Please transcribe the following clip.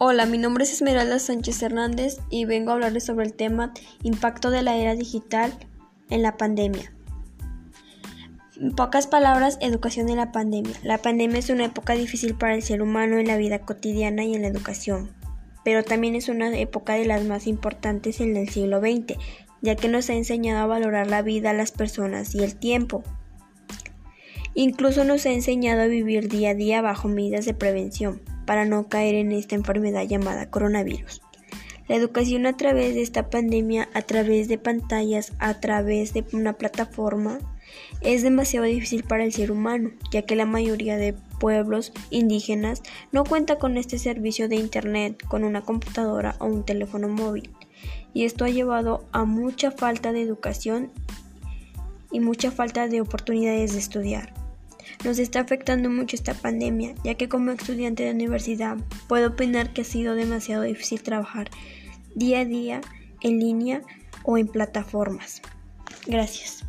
Hola, mi nombre es Esmeralda Sánchez Hernández y vengo a hablarles sobre el tema impacto de la era digital en la pandemia. En pocas palabras, educación en la pandemia. La pandemia es una época difícil para el ser humano en la vida cotidiana y en la educación, pero también es una época de las más importantes en el siglo XX, ya que nos ha enseñado a valorar la vida, las personas y el tiempo. Incluso nos ha enseñado a vivir día a día bajo medidas de prevención para no caer en esta enfermedad llamada coronavirus. La educación a través de esta pandemia, a través de pantallas, a través de una plataforma, es demasiado difícil para el ser humano, ya que la mayoría de pueblos indígenas no cuenta con este servicio de Internet, con una computadora o un teléfono móvil. Y esto ha llevado a mucha falta de educación y mucha falta de oportunidades de estudiar. Nos está afectando mucho esta pandemia, ya que como estudiante de universidad puedo opinar que ha sido demasiado difícil trabajar día a día en línea o en plataformas. Gracias.